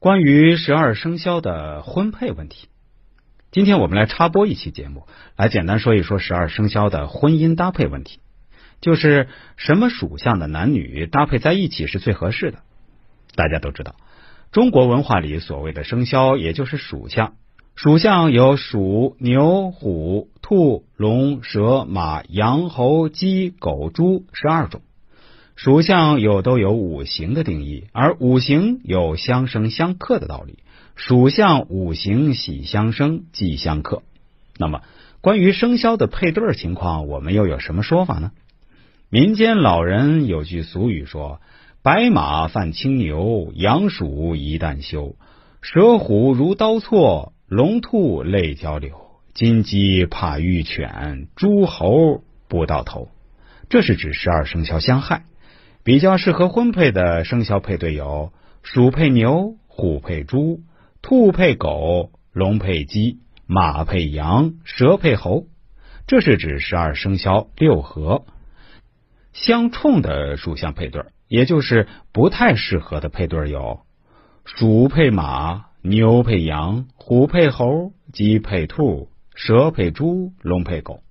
关于十二生肖的婚配问题，今天我们来插播一期节目，来简单说一说十二生肖的婚姻搭配问题，就是什么属相的男女搭配在一起是最合适的。大家都知道，中国文化里所谓的生肖，也就是属相。属相有鼠、牛、虎、兔、龙、蛇、马、羊、猴、鸡、狗、猪十二种。属相有都有五行的定义，而五行有相生相克的道理。属相五行喜相生，忌相克。那么，关于生肖的配对情况，我们又有什么说法呢？民间老人有句俗语说：“白马犯青牛，羊鼠一旦休，蛇虎如刀错。”龙兔泪交流，金鸡怕玉犬，猪猴不到头。这是指十二生肖相害。比较适合婚配的生肖配对有：鼠配牛，虎配猪，兔配狗，龙配鸡，马配羊，蛇配猴。这是指十二生肖六合。相冲的属相配对，也就是不太适合的配对有：鼠配马。牛配羊，虎配猴，鸡配兔，蛇配猪，龙配狗。